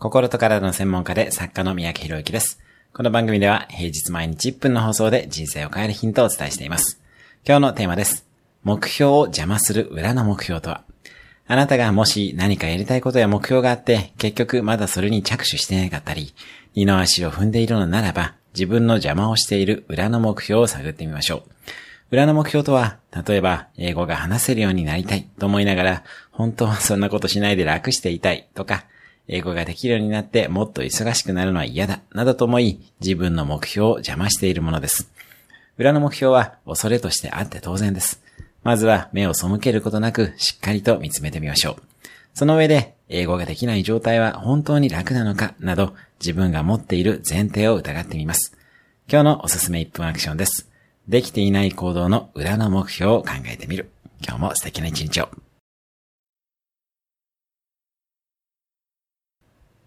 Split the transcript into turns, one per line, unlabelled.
心と体の専門家で作家の三宅博之です。この番組では平日毎日1分の放送で人生を変えるヒントをお伝えしています。今日のテーマです。目標を邪魔する裏の目標とは？あなたがもし何かやりたいことや目標があって、結局まだそれに着手してなかったり、二の足を踏んでいるのならば、自分の邪魔をしている裏の目標を探ってみましょう。裏の目標とは、例えば、英語が話せるようになりたいと思いながら、本当はそんなことしないで楽していたいとか、英語ができるようになってもっと忙しくなるのは嫌だ、などと思い、自分の目標を邪魔しているものです。裏の目標は恐れとしてあって当然です。まずは目を背けることなくしっかりと見つめてみましょう。その上で、英語ができない状態は本当に楽なのかなど、自分が持っている前提を疑ってみます。今日のおすすめ1分アクションです。できていない行動の裏の目標を考えてみる。今日も素敵な一日を。